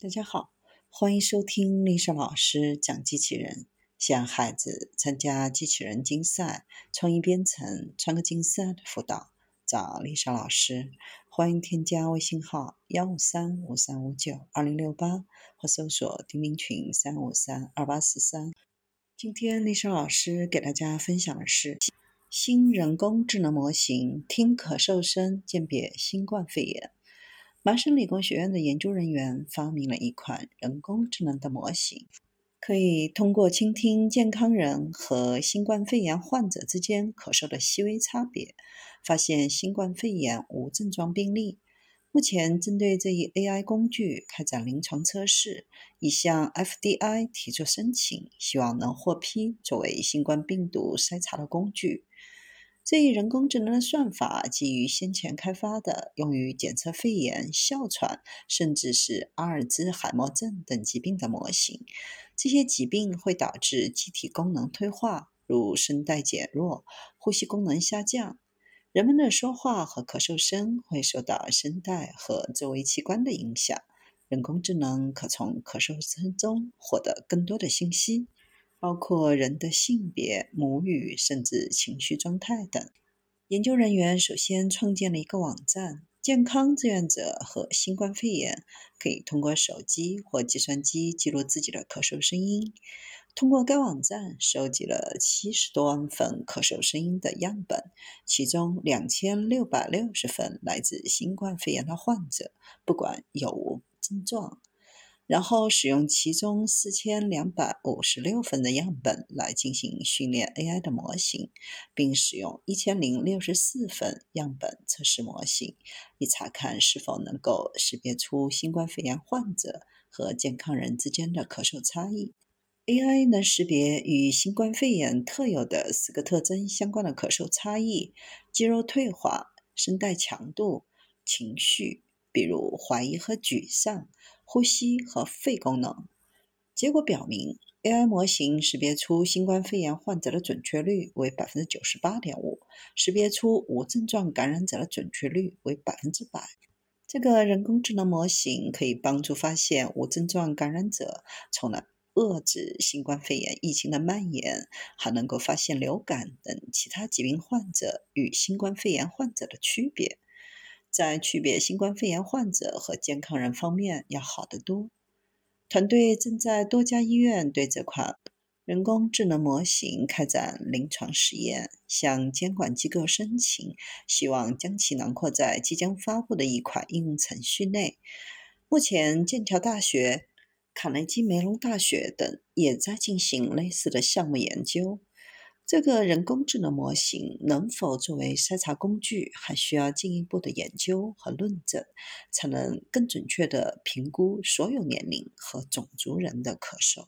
大家好，欢迎收听丽莎老师讲机器人。想孩子参加机器人竞赛、创意编程、创客竞赛的辅导，找丽莎老师。欢迎添加微信号幺五三五三五九二零六八，或搜索钉钉群三五三二八四三。今天丽莎老师给大家分享的是新人工智能模型，听咳嗽声鉴别新冠肺炎。麻省理工学院的研究人员发明了一款人工智能的模型，可以通过倾听健康人和新冠肺炎患者之间咳嗽的细微差别，发现新冠肺炎无症状病例。目前，针对这一 AI 工具开展临床测试，已向 FDI 提出申请，希望能获批作为新冠病毒筛查的工具。这一人工智能的算法基于先前开发的用于检测肺炎、哮喘，甚至是阿尔兹海默症等疾病的模型。这些疾病会导致机体功能退化，如声带减弱、呼吸功能下降。人们的说话和咳嗽声会受到声带和周围器官的影响。人工智能可从咳嗽声中获得更多的信息。包括人的性别、母语，甚至情绪状态等。研究人员首先创建了一个网站，健康志愿者和新冠肺炎可以通过手机或计算机记录自己的咳嗽声音。通过该网站收集了七十多万份咳嗽声音的样本，其中两千六百六十份来自新冠肺炎的患者，不管有无症状。然后使用其中四千两百五十六份的样本来进行训练 AI 的模型，并使用一千零六十四份样本测试模型，以查看是否能够识别出新冠肺炎患者和健康人之间的咳嗽差异。AI 能识别与新冠肺炎特有的四个特征相关的咳嗽差异：肌肉退化、声带强度、情绪。比如怀疑和沮丧、呼吸和肺功能。结果表明，AI 模型识别出新冠肺炎患者的准确率为百分之九十八点五，识别出无症状感染者的准确率为百分之百。这个人工智能模型可以帮助发现无症状感染者，从而遏制新冠肺炎疫情的蔓延，还能够发现流感等其他疾病患者与新冠肺炎患者的区别。在区别新冠肺炎患者和健康人方面要好得多。团队正在多家医院对这款人工智能模型开展临床实验，向监管机构申请，希望将其囊括在即将发布的一款应用程序内。目前，剑桥大学、卡内基梅隆大学等也在进行类似的项目研究。这个人工智能模型能否作为筛查工具，还需要进一步的研究和论证，才能更准确地评估所有年龄和种族人的咳嗽。